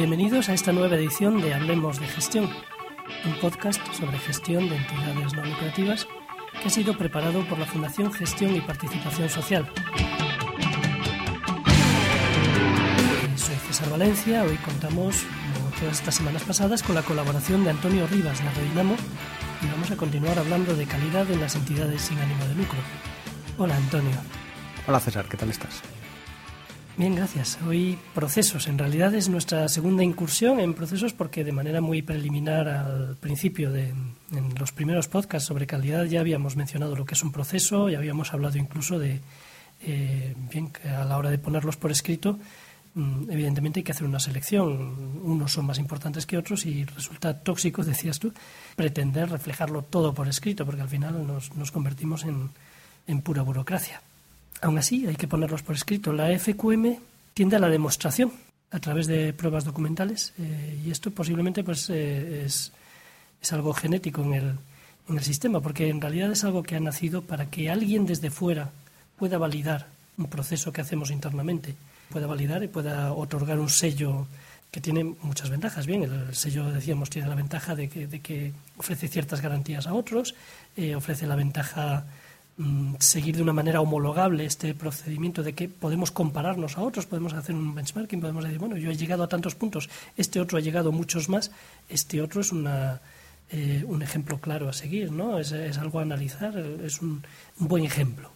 Bienvenidos a esta nueva edición de Hablemos de Gestión, un podcast sobre gestión de entidades no lucrativas que ha sido preparado por la Fundación Gestión y Participación Social. Soy César Valencia, hoy contamos, como todas estas semanas pasadas, con la colaboración de Antonio Rivas de Redinamo y vamos a continuar hablando de calidad en las entidades sin ánimo de lucro. Hola Antonio. Hola César, ¿qué tal estás? Bien, gracias. Hoy procesos. En realidad es nuestra segunda incursión en procesos porque de manera muy preliminar al principio de en los primeros podcasts sobre calidad ya habíamos mencionado lo que es un proceso y habíamos hablado incluso de eh, bien a la hora de ponerlos por escrito mm, evidentemente hay que hacer una selección. Unos son más importantes que otros y resulta tóxico, decías tú, pretender reflejarlo todo por escrito porque al final nos, nos convertimos en, en pura burocracia. Aún así, hay que ponerlos por escrito. La FQM tiende a la demostración a través de pruebas documentales eh, y esto posiblemente pues, eh, es, algo genético en el, sistema, porque en realidad es algo que ha nacido para que alguien desde fuera pueda validar un proceso que hacemos internamente, pueda validar y pueda otorgar un sello que tiene muchas ventajas. Bien, el sello, decíamos, tiene la ventaja de que, de que ofrece ciertas garantías a otros, eh, ofrece la ventaja seguir de una manera homologable este procedimiento de que podemos compararnos a otros, podemos hacer un benchmarking, podemos decir, bueno, yo he llegado a tantos puntos, este otro ha llegado muchos más, este otro es una, eh, un ejemplo claro a seguir, ¿no? Es, algo a analizar, es un, buen ejemplo.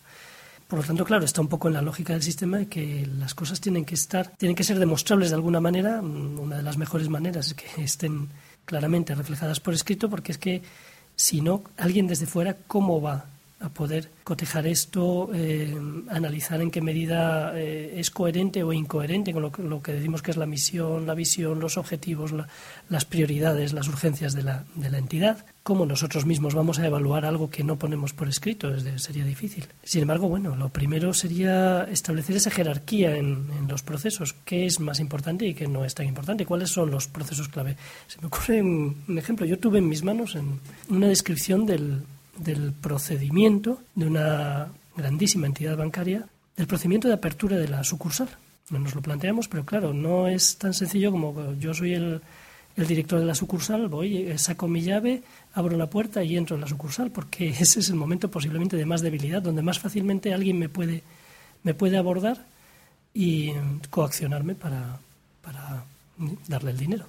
Por lo tanto, claro, está un poco en la lógica del sistema de que las cosas tienen que estar, tienen que ser demostrables de alguna manera. Mm, una de las mejores maneras es que estén claramente reflejadas por escrito, porque es que si no, alguien desde fuera, ¿cómo va a poder cotejar esto, eh, analizar en qué medida eh, es coherente o incoherente con lo que, decimos que es la misión, la visión, los objetivos, las prioridades, las urgencias de la, de la entidad. ¿Cómo nosotros mismos vamos a evaluar algo que no ponemos por escrito? sería difícil. Sin embargo, bueno, lo primero sería establecer esa jerarquía en, en los procesos. ¿Qué es más importante y qué no es tan importante? ¿Cuáles son los procesos clave? Se me ocurre un, un ejemplo. Yo tuve en mis manos en una descripción del, del procedimiento de una grandísima entidad bancaria, del procedimiento de apertura de la sucursal. Nos lo planteamos, pero claro, no es tan sencillo como yo soy el, el director de la sucursal, voy, eh, saco mi llave, abro la puerta y entro en la sucursal, porque ese es el momento posiblemente de más debilidad, donde más fácilmente alguien me puede, me puede abordar y coaccionarme para, para darle el dinero.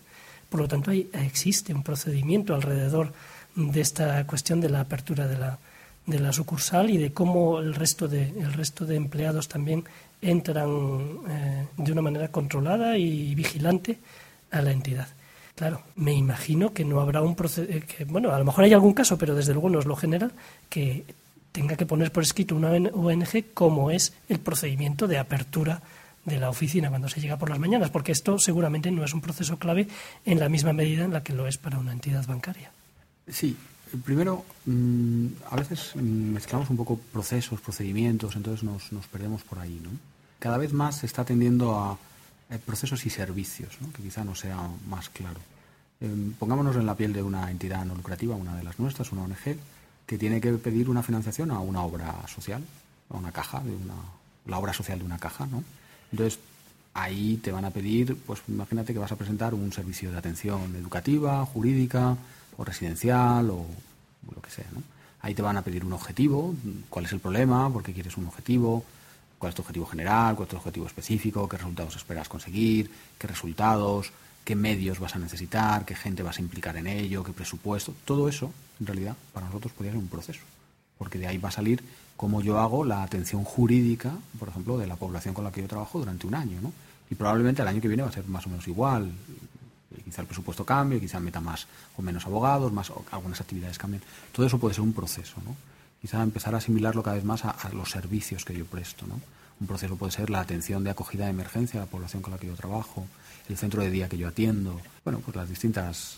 Por lo tanto, ahí existe un procedimiento alrededor de esta cuestión de la apertura de la, de la sucursal y de cómo el resto de, el resto de empleados también entran eh, de una manera controlada y vigilante a la entidad. Claro, me imagino que no habrá un proceso, eh, bueno, a lo mejor hay algún caso, pero desde luego no es lo general, que tenga que poner por escrito una ONG cómo es el procedimiento de apertura de la oficina cuando se llega por las mañanas, porque esto seguramente no es un proceso clave en la misma medida en la que lo es para una entidad bancaria. Sí, primero, mm, a veces mezclamos un poco procesos, procedimientos, entonces nos, nos perdemos por ahí. ¿no? Cada vez más se está tendiendo a, procesos y servicios, ¿no? que quizá no sea más claro. Em, pongámonos en la piel de una entidad no lucrativa, una de las nuestras, una ONG, que tiene que pedir una financiación a una obra social, a una caja, de una, la obra social de una caja. ¿no? Entonces, ahí te van a pedir, pues imagínate que vas a presentar un servicio de atención educativa, jurídica, o residencial o, lo que sea. ¿no? Ahí te van a pedir un objetivo, cuál es el problema, por qué quieres un objetivo, cuál es tu objetivo general, cuál es tu objetivo específico, qué resultados esperas conseguir, qué resultados, qué medios vas a necesitar, qué gente vas a implicar en ello, qué presupuesto. Todo eso, en realidad, para nosotros podría ser un proceso, porque de ahí va a salir cómo yo hago la atención jurídica, por ejemplo, de la población con la que yo trabajo durante un año. Y probablemente el año que viene va a ser más o menos igual quizá el presupuesto cambie, quizá meta más o menos abogados, más algunas actividades cambien. Todo eso puede ser un proceso, ¿no? Quizá empezar a asimilarlo cada vez más a, los servicios que yo presto, ¿no? Un proceso puede ser la atención de acogida de emergencia a la población con la que yo trabajo, el centro de día que yo atiendo, bueno, pues las distintas,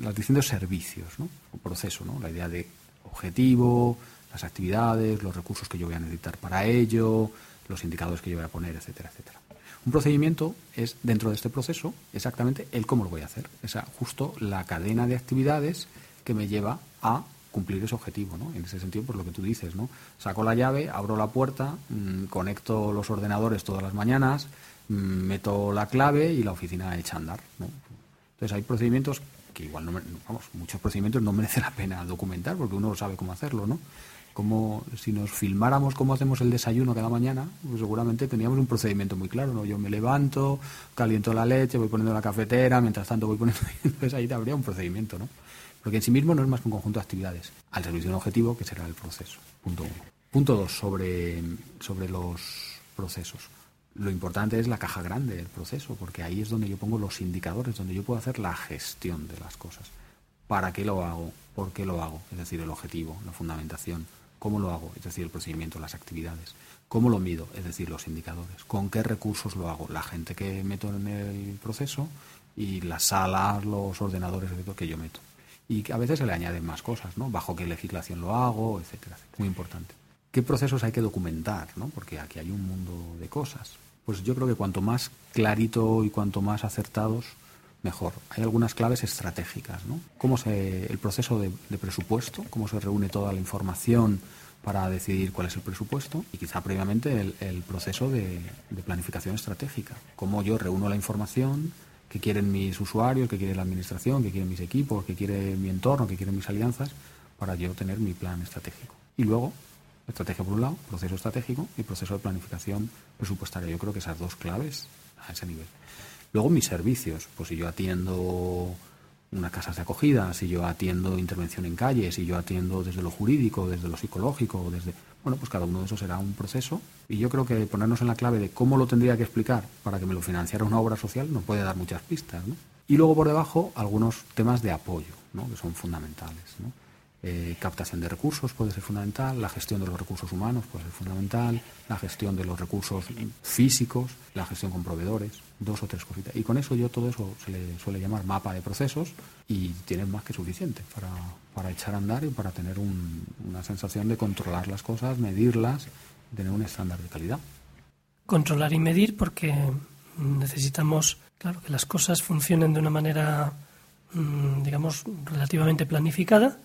los distintos servicios, ¿no? Un proceso, ¿no? La idea de objetivo, las actividades, los recursos que yo voy a necesitar para ello, los indicadores que yo voy a poner, etcétera, etcétera. Un procedimiento es, dentro de este proceso, exactamente el cómo lo voy a hacer. Es justo la cadena de actividades que me lleva a cumplir ese objetivo, ¿no? En ese sentido, por lo que tú dices, ¿no? Saco la llave, abro la puerta, mm, conecto los ordenadores todas las mañanas, mm, meto la clave y la oficina echa a andar. Entonces hay procedimientos que igual no, vamos, muchos procedimientos no merece la pena documentar porque uno sabe cómo hacerlo, ¿no? Como si nos filmáramos cómo hacemos el desayuno cada mañana, pues seguramente teníamos un procedimiento muy claro, ¿no? Yo me levanto, caliento la leche, voy poniendo la cafetera, mientras tanto voy poniendo... Entonces ahí habría un procedimiento, ¿no? Porque en sí mismo no es más que un conjunto de actividades al servicio de un objetivo que será el proceso. Punto uno. Punto dos, sobre, sobre los procesos. Lo importante es la caja grande del proceso, porque ahí es donde yo pongo los indicadores, donde yo puedo hacer la gestión de las cosas. ¿Para qué lo hago? ¿Por qué lo hago? Es decir, el objetivo, la fundamentación. ¿Cómo lo hago? Es decir, el procedimiento, las actividades. ¿Cómo lo mido? Es decir, los indicadores. ¿Con qué recursos lo hago? La gente que meto en el proceso y las salas, los ordenadores que yo meto. Y a veces se le añaden más cosas, ¿no? Bajo qué legislación lo hago, etcétera, etcétera. Muy importante. ¿Qué procesos hay que documentar? ¿no? Porque aquí hay un mundo de cosas pues yo creo que cuanto más clarito y cuanto más acertados, mejor. Hay algunas claves estratégicas, ¿no? Cómo se, el proceso de, presupuesto, cómo se reúne toda la información para decidir cuál es el presupuesto y quizá previamente el, proceso de, planificación estratégica. Cómo yo reúno la información que quieren mis usuarios, que quiere la administración, que quieren mis equipos, que quiere mi entorno, que quieren mis alianzas, para yo tener mi plan estratégico. Y luego Estrategia por un lado, proceso estratégico y proceso de planificación presupuestaria. Yo creo que esas dos claves a ese nivel. Luego mis servicios, pues si yo atiendo unas casas de acogida, si yo atiendo intervención en calle, si yo atiendo desde lo jurídico, desde lo psicológico, desde bueno, pues cada uno de esos será un proceso y yo creo que ponernos en la clave de cómo lo tendría que explicar para que me lo financiara una obra social nos puede dar muchas pistas, ¿no? Y luego por debajo algunos temas de apoyo, ¿no? que son fundamentales. Eh, captación de recursos puede ser fundamental, la gestión de los recursos humanos puede ser fundamental, la gestión de los recursos físicos, la gestión con proveedores, dos o tres cositas. Y con eso yo todo eso se le suele llamar mapa de procesos y tiene más que suficiente para, para echar a andar y para tener una sensación de controlar las cosas, medirlas, tener un estándar de calidad. Controlar y medir porque necesitamos, claro, que las cosas funcionen de una manera, mm, digamos, relativamente planificada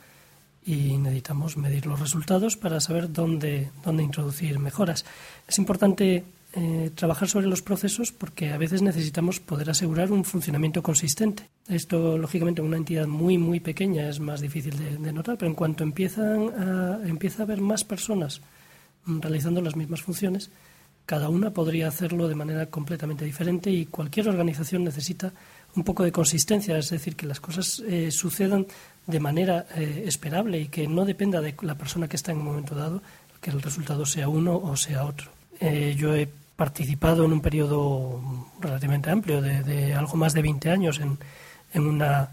y necesitamos medir los resultados para saber dónde, dónde introducir mejoras. Es importante eh, trabajar sobre los procesos porque a veces necesitamos poder asegurar un funcionamiento consistente. Esto, lógicamente, en una entidad muy, muy pequeña es más difícil de, notar, pero en cuanto empiezan a, empieza a haber más personas realizando las mismas funciones, cada una podría hacerlo de manera completamente diferente y cualquier organización necesita un poco de consistencia, es decir, que las cosas eh, sucedan de manera eh, esperable y que no dependa de la persona que está en un momento dado, que el resultado sea uno o sea otro. Eh, yo he participado en un periodo relativamente amplio, de, algo más de 20 años, en, en una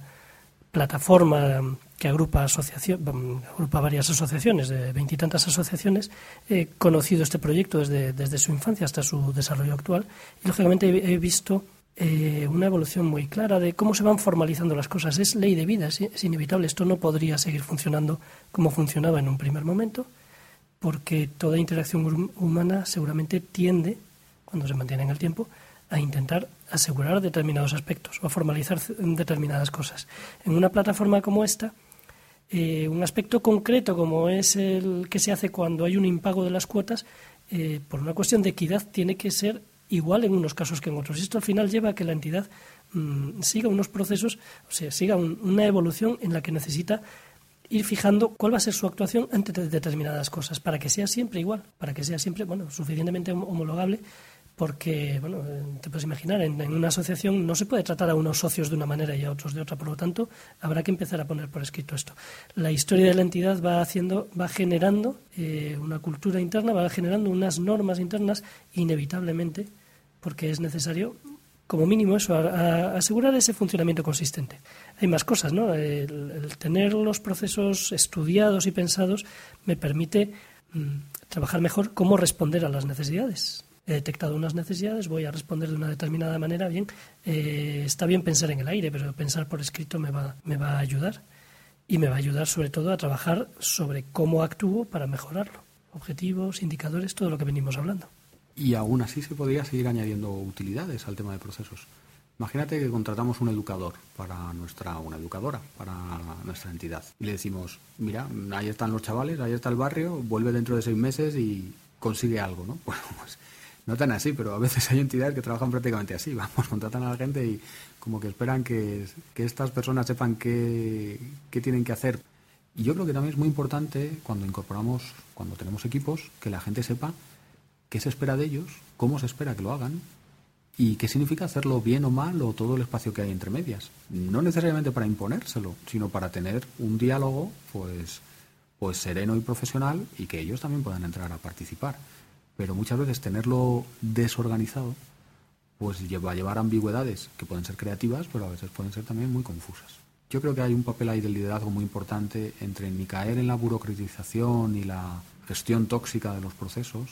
plataforma que agrupa, asociación, agrupa varias asociaciones, de veintitantas asociaciones. He conocido este proyecto desde, desde su infancia hasta su desarrollo actual y, lógicamente, he visto eh, una evolución muy clara de cómo se van formalizando las cosas. Es ley de vida, es, inevitable. Esto no podría seguir funcionando como funcionaba en un primer momento, porque toda interacción humana seguramente tiende, cuando se mantiene en el tiempo, a intentar asegurar determinados aspectos o a formalizar determinadas cosas. En una plataforma como esta, eh, un aspecto concreto como es el que se hace cuando hay un impago de las cuotas, eh, por una cuestión de equidad, tiene que ser igual en unos casos que en otros. Esto al final lleva a que la entidad mm, siga unos procesos, o sea, siga una evolución en la que necesita ir fijando cuál va a ser su actuación ante determinadas cosas, para que sea siempre igual, para que sea siempre, bueno, suficientemente homologable porque, bueno, eh, te puedes imaginar, en, una asociación no se puede tratar a unos socios de una manera y a otros de otra, por lo tanto, habrá que empezar a poner por escrito esto. La historia de la entidad va haciendo, va generando eh, una cultura interna, va generando unas normas internas, inevitablemente, porque es necesario, como mínimo, eso, asegurar ese funcionamiento consistente. Hay más cosas, ¿no? El, tener los procesos estudiados y pensados me permite mm, trabajar mejor cómo responder a las necesidades he detectado unas necesidades, voy a responder de una determinada manera, bien, eh, está bien pensar en el aire, pero pensar por escrito me va, me va a ayudar y me va a ayudar sobre todo a trabajar sobre cómo actúo para mejorarlo. Objetivos, indicadores, todo lo que venimos hablando. Y aún así se podría seguir añadiendo utilidades al tema de procesos. Imagínate que contratamos un educador para nuestra, una educadora para nuestra entidad. Y le decimos, mira, ahí están los chavales, ahí está el barrio, vuelve dentro de seis meses y consigue algo, ¿no? Bueno, pues no tan así, pero a veces hay entidades que trabajan prácticamente así. Vamos, contratan a la gente y como que esperan que, estas personas sepan qué, qué tienen que hacer. Y yo creo que también es muy importante cuando incorporamos, cuando tenemos equipos, que la gente sepa qué se espera de ellos, cómo se espera que lo hagan y qué significa hacerlo bien o mal o todo el espacio que hay entre medias. No necesariamente para imponérselo, sino para tener un diálogo pues, pues sereno y profesional y que ellos también puedan entrar a participar. Pero muchas veces tenerlo desorganizado pues va a llevar ambigüedades que pueden ser creativas, pero a veces pueden ser también muy confusas. Yo creo que hay un papel ahí del liderazgo muy importante entre ni caer en la burocratización y la gestión tóxica de los procesos,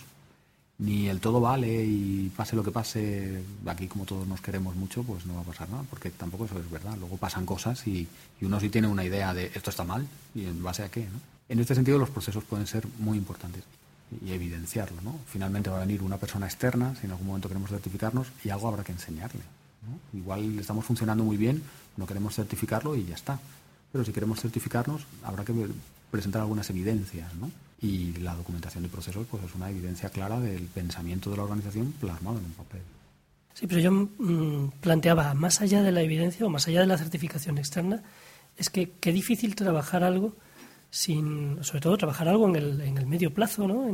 ni el todo vale y pase lo que pase, aquí como todos nos queremos mucho, pues no va a pasar nada, porque tampoco eso es verdad. Luego pasan cosas y, uno sí tiene una idea de esto está mal y en base a qué. ¿no? En este sentido los procesos pueden ser muy importantes y evidenciarlo. ¿no? Finalmente va a venir una persona externa, si en algún momento queremos certificarnos, y algo habrá que enseñarle. Igual estamos funcionando muy bien, no queremos certificarlo y ya está. Pero si queremos certificarnos, habrá que presentar algunas evidencias. ¿no? Y la documentación de procesos pues es una evidencia clara del pensamiento de la organización plasmado en un papel. Sí, pero yo mm, planteaba, más allá de la evidencia o más allá de la certificación externa, es que qué difícil trabajar algo sin, sobre todo trabajar algo en el, en el medio plazo, ¿no?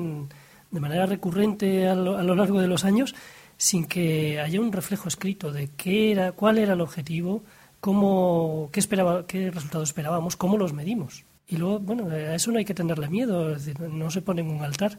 de manera recurrente a lo, a lo, largo de los años, sin que haya un reflejo escrito de qué era, cuál era el objetivo, cómo, qué, esperaba, qué resultados esperábamos, cómo los medimos. Y luego, bueno, a eso no hay que tenerle miedo, es decir, no se pone en un altar.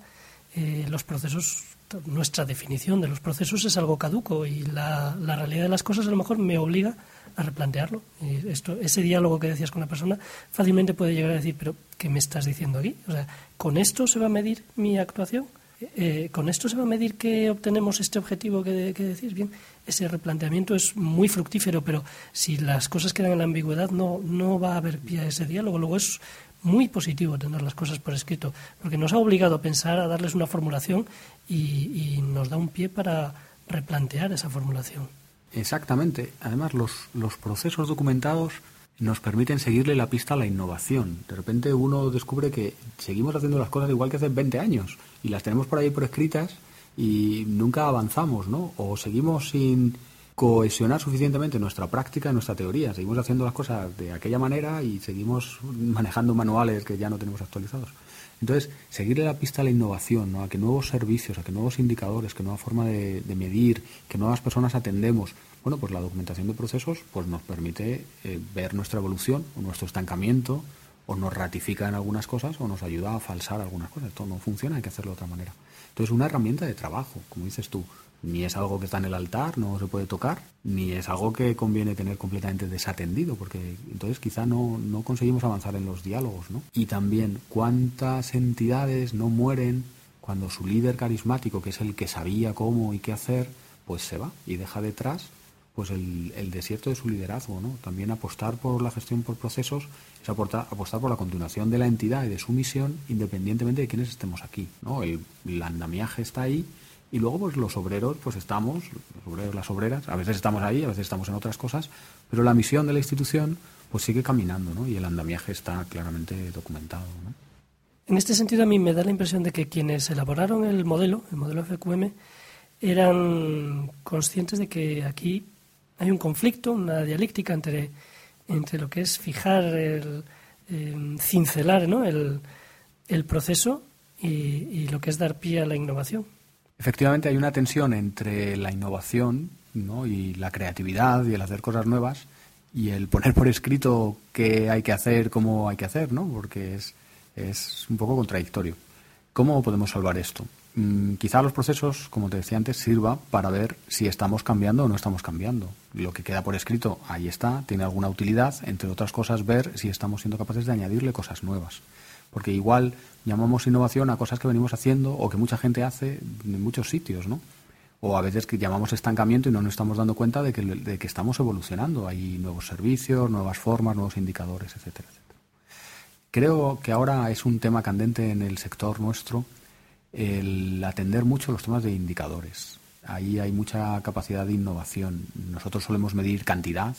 Eh, los procesos, nuestra definición de los procesos es algo caduco y la, la realidad de las cosas a lo mejor me obliga a replantearlo. Y esto, ese diálogo que decías con la persona fácilmente puede llegar a decir, pero ¿qué me estás diciendo aquí? O sea, ¿con esto se va a medir mi actuación? Eh, ¿Con esto se va a medir que obtenemos este objetivo que, que, decís? Bien, ese replanteamiento es muy fructífero, pero si las cosas quedan en la ambigüedad, no, no va a haber pie a ese diálogo. Luego es muy positivo tener las cosas por escrito, porque nos ha obligado a pensar, a darles una formulación y, nos da un pie para replantear esa formulación. Exactamente. Además, los, los procesos documentados nos permiten seguirle la pista a la innovación. De repente uno descubre que seguimos haciendo las cosas igual que hace 20 años y las tenemos por ahí por escritas y nunca avanzamos, ¿no? O seguimos sin cohesionar suficientemente nuestra práctica nuestra teoría. Seguimos haciendo las cosas de aquella manera y seguimos manejando manuales que ya no tenemos actualizados. Entonces, seguirle la pista a la innovación, ¿no? a que nuevos servicios, a que nuevos indicadores, que nueva forma de, medir, que nuevas personas atendemos. Bueno, pues la documentación de procesos pues nos permite eh, ver nuestra evolución o nuestro estancamiento o nos ratifica en algunas cosas o nos ayuda a falsar algunas cosas. Esto no funciona, hay que hacerlo de otra manera. Entonces, una herramienta de trabajo, como dices tú, ni es algo que está en el altar, no se puede tocar, ni es algo que conviene tener completamente desatendido, porque entonces quizá no, no conseguimos avanzar en los diálogos, ¿no? Y también cuántas entidades no mueren cuando su líder carismático, que es el que sabía cómo y qué hacer, pues se va y deja detrás pues el, el desierto de su liderazgo, ¿no? También apostar por la gestión por procesos es apostar, apostar por la continuación de la entidad y de su misión independientemente de quienes estemos aquí, ¿no? El, el andamiaje está ahí y luego, pues los obreros, pues estamos, los obreros, las obreras, a veces estamos ahí, a veces estamos en otras cosas, pero la misión de la institución, pues sigue caminando, ¿no? Y el andamiaje está claramente documentado, ¿no? En este sentido, a mí me da la impresión de que quienes elaboraron el modelo, el modelo FQM, eran conscientes de que aquí hay un conflicto, una dialéctica entre, entre lo que es fijar, el, eh, cincelar ¿no? el, el proceso y, lo que es dar pie a la innovación. Efectivamente hay una tensión entre la innovación y la creatividad y el hacer cosas nuevas y el poner por escrito qué hay que hacer, cómo hay que hacer, ¿no? porque es, es un poco contradictorio. ¿Cómo podemos salvar esto? Mm, quizá los procesos, como te decía antes, sirva para ver si estamos cambiando o no estamos cambiando. Lo que queda por escrito, ahí está, tiene alguna utilidad, entre otras cosas, ver si estamos siendo capaces de añadirle cosas nuevas porque igual llamamos innovación a cosas que venimos haciendo o que mucha gente hace en muchos sitios, ¿no? O a veces que llamamos estancamiento y no nos estamos dando cuenta de que, de que estamos evolucionando. Hay nuevos servicios, nuevas formas, nuevos indicadores, etcétera, etcétera. Creo que ahora es un tema candente en el sector nuestro el atender mucho los temas de indicadores. Ahí hay mucha capacidad de innovación. Nosotros solemos medir cantidad,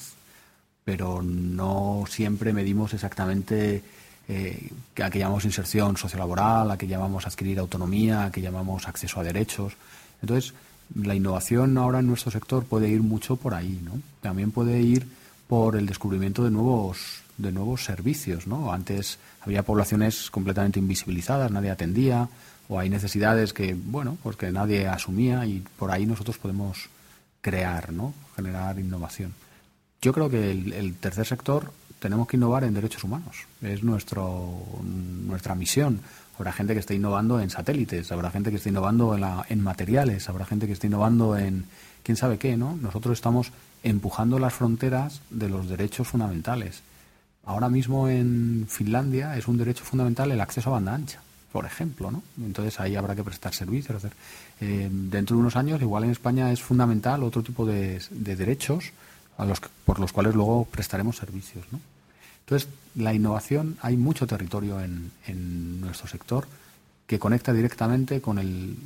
pero no siempre medimos exactamente eh, a que llamamos inserción sociolaboral, a que llamamos adquirir autonomía, a que llamamos acceso a derechos. Entonces, La innovación ahora en nuestro sector puede ir mucho por ahí, ¿no? También puede ir por el descubrimiento de nuevos de nuevos servicios, ¿no? Antes había poblaciones completamente invisibilizadas, nadie atendía, o hay necesidades que, bueno, pues que nadie asumía y por ahí nosotros podemos crear, ¿no? Generar innovación. Yo creo que el, tercer sector tenemos que innovar en derechos humanos. Es nuestro, nuestra misión. Habrá gente que esté innovando en satélites, habrá gente que esté innovando en, materiales, habrá gente que esté innovando en quién sabe qué, ¿no? Nosotros estamos empujando las fronteras de los derechos fundamentales. Ahora mismo en Finlandia es un derecho fundamental el acceso a banda ancha por ejemplo, ¿no? Entonces ahí habrá que prestar servicios. Eh, dentro de unos años, igual en España es fundamental otro tipo de, derechos a los por los cuales luego prestaremos servicios, ¿no? Entonces, la innovación, hay mucho territorio en, nuestro sector que conecta directamente con el,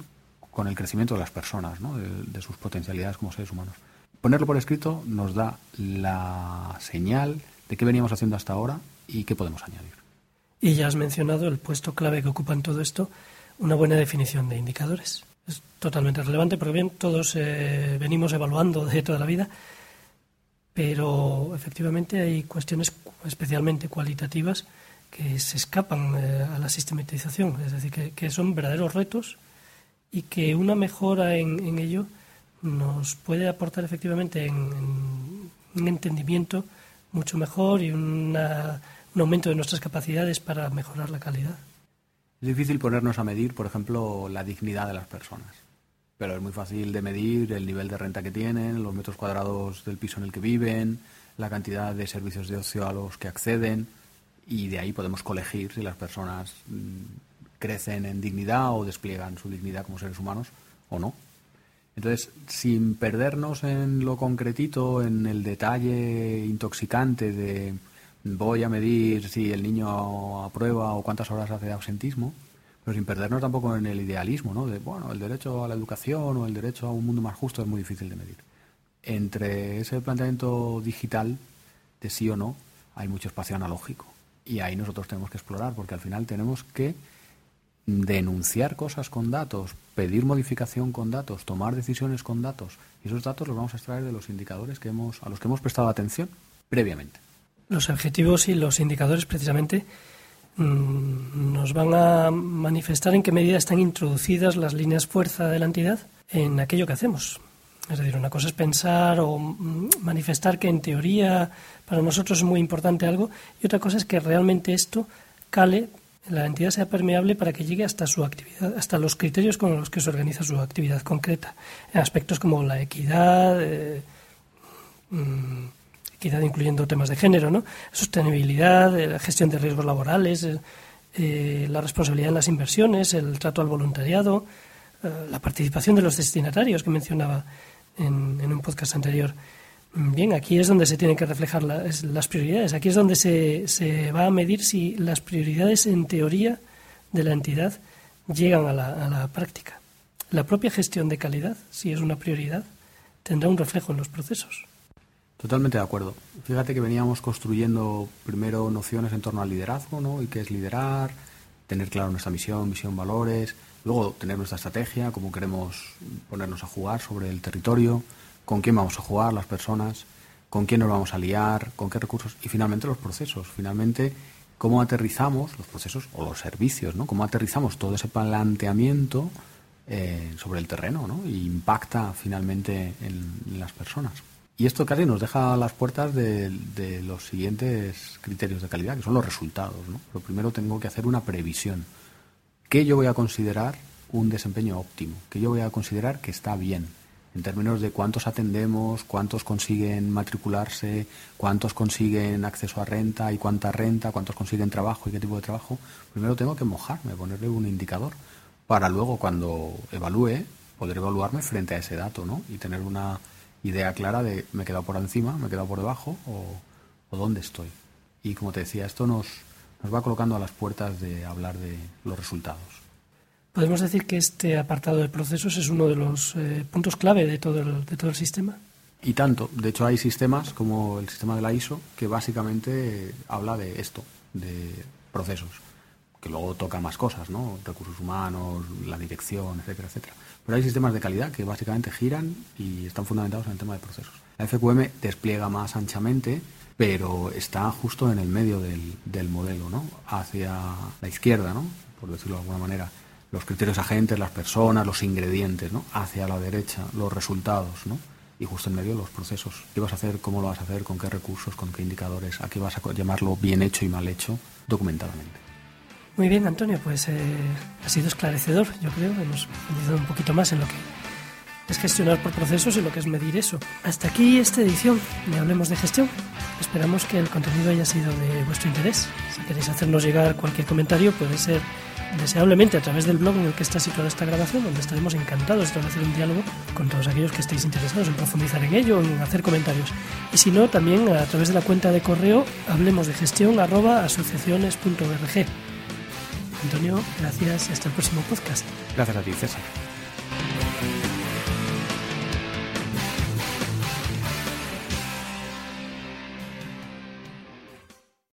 con el crecimiento de las personas, ¿no? de sus potencialidades como seres humanos. Ponerlo por escrito nos da la señal de qué veníamos haciendo hasta ahora y qué podemos añadir. Y ya has mencionado el puesto clave que ocupa en todo esto, una buena definición de indicadores. Es totalmente relevante porque bien, todos eh, venimos evaluando de toda la vida, pero efectivamente hay cuestiones especialmente cualitativas que se escapan eh, a la sistematización, es decir, que, son verdaderos retos y que una mejora en, ello nos puede aportar efectivamente en un entendimiento mucho mejor y una un aumento de nuestras capacidades para mejorar la calidad. Es difícil ponernos a medir, por ejemplo, la dignidad de las personas, pero es muy fácil de medir el nivel de renta que tienen, los metros cuadrados del piso en el que viven, la cantidad de servicios de ocio a los que acceden y de ahí podemos colegir si las personas mm, crecen en dignidad o despliegan su dignidad como seres humanos o no. Entonces, sin perdernos en lo concretito, en el detalle intoxicante de voy a medir si el niño aprueba o cuántas horas hace de ausentismo, pero sin perdernos tampoco en el idealismo, ¿no? De, bueno, el derecho a la educación o el derecho a un mundo más justo es muy difícil de medir. Entre ese planteamiento digital de sí o no hay mucho espacio analógico y ahí nosotros tenemos que explorar porque al final tenemos que denunciar cosas con datos, pedir modificación con datos, tomar decisiones con datos y esos datos los vamos a extraer de los indicadores que hemos a los que hemos prestado atención previamente los objetivos y los indicadores precisamente nos van a manifestar en qué medida están introducidas las líneas fuerza de la entidad en aquello que hacemos. Es decir, una cosa es pensar o mm, manifestar que en teoría para nosotros es muy importante algo y otra cosa es que realmente esto cale, la entidad sea permeable para que llegue hasta su actividad, hasta los criterios con los que se organiza su actividad concreta, en aspectos como la equidad, eh, mm, equidad incluyendo temas de género, ¿no? sostenibilidad, eh, la gestión de riesgos laborales, eh, eh, la responsabilidad en las inversiones, el trato al voluntariado, la participación de los destinatarios que mencionaba en, un podcast anterior. Bien, aquí es donde se tienen que reflejar las prioridades. Aquí es donde se, va a medir si las prioridades en teoría de la entidad llegan a la práctica. La propia gestión de calidad, si es una prioridad, tendrá un reflejo en los procesos. Totalmente de acuerdo. Fíjate que veníamos construyendo primero nociones en torno al liderazgo, ¿no? Y qué es liderar, tener claro nuestra misión, misión, valores, luego tener nuestra estrategia, cómo queremos ponernos a jugar sobre el territorio, con quién vamos a jugar las personas, con quién nos vamos a liar, con qué recursos y finalmente los procesos. Finalmente, cómo aterrizamos los procesos o los servicios, ¿no? Cómo aterrizamos todo ese planteamiento eh, sobre el terreno, ¿no? Y impacta finalmente en las personas. Y esto casi nos deja a las puertas de, los siguientes criterios de calidad, que son los resultados. ¿no? Lo primero tengo que hacer una previsión. ¿Qué yo voy a considerar un desempeño óptimo? ¿Qué yo voy a considerar que está bien? En términos de cuántos atendemos, cuántos consiguen matricularse, cuántos consiguen acceso a renta y cuánta renta, cuántos consiguen trabajo y qué tipo de trabajo. Primero tengo que mojarme, ponerle un indicador para luego cuando evalúe poder evaluarme frente a ese dato ¿no? y tener una idea clara de me he quedado por encima, me he quedado por debajo o, dónde estoy. Y como te decía, esto nos, nos va colocando a las puertas de hablar de los resultados. ¿Podemos decir que este apartado de procesos es uno de los eh, puntos clave de todo, el, de todo el sistema? Y tanto. De hecho, hay sistemas como el sistema de la ISO que básicamente habla de esto, de procesos. Que luego toca más cosas, ¿no? Recursos humanos, la dirección, etcétera, etcétera. Pero hay sistemas de calidad que básicamente giran y están fundamentados en el tema de procesos. La FQM despliega más anchamente, pero está justo en el medio del, del modelo, ¿no? Hacia la izquierda, ¿no? Por decirlo de alguna manera los criterios agentes, las personas, los ingredientes, ¿no? Hacia la derecha, los resultados, ¿no? Y justo en medio los procesos. ¿Qué vas a hacer? ¿Cómo lo vas a hacer? ¿Con qué recursos? ¿Con qué indicadores? ¿A qué vas a llamarlo bien hecho y mal hecho documentadamente? Muy bien, Antonio, pues eh, ha sido esclarecedor, yo creo. Hemos profundizado un poquito más en lo que es gestionar por procesos y lo que es medir eso. Hasta aquí esta edición de Hablemos de Gestión. Esperamos que el contenido haya sido de vuestro interés. Si queréis hacernos llegar cualquier comentario, puede ser deseablemente a través del blog en el que está situada esta grabación, donde estaremos encantados de establecer un diálogo con todos aquellos que estéis interesados en profundizar en ello, en hacer comentarios. Y si no, también a través de la cuenta de correo hablemos de gestión. Antonio, gracias hasta el próximo podcast. Gracias a ti, César.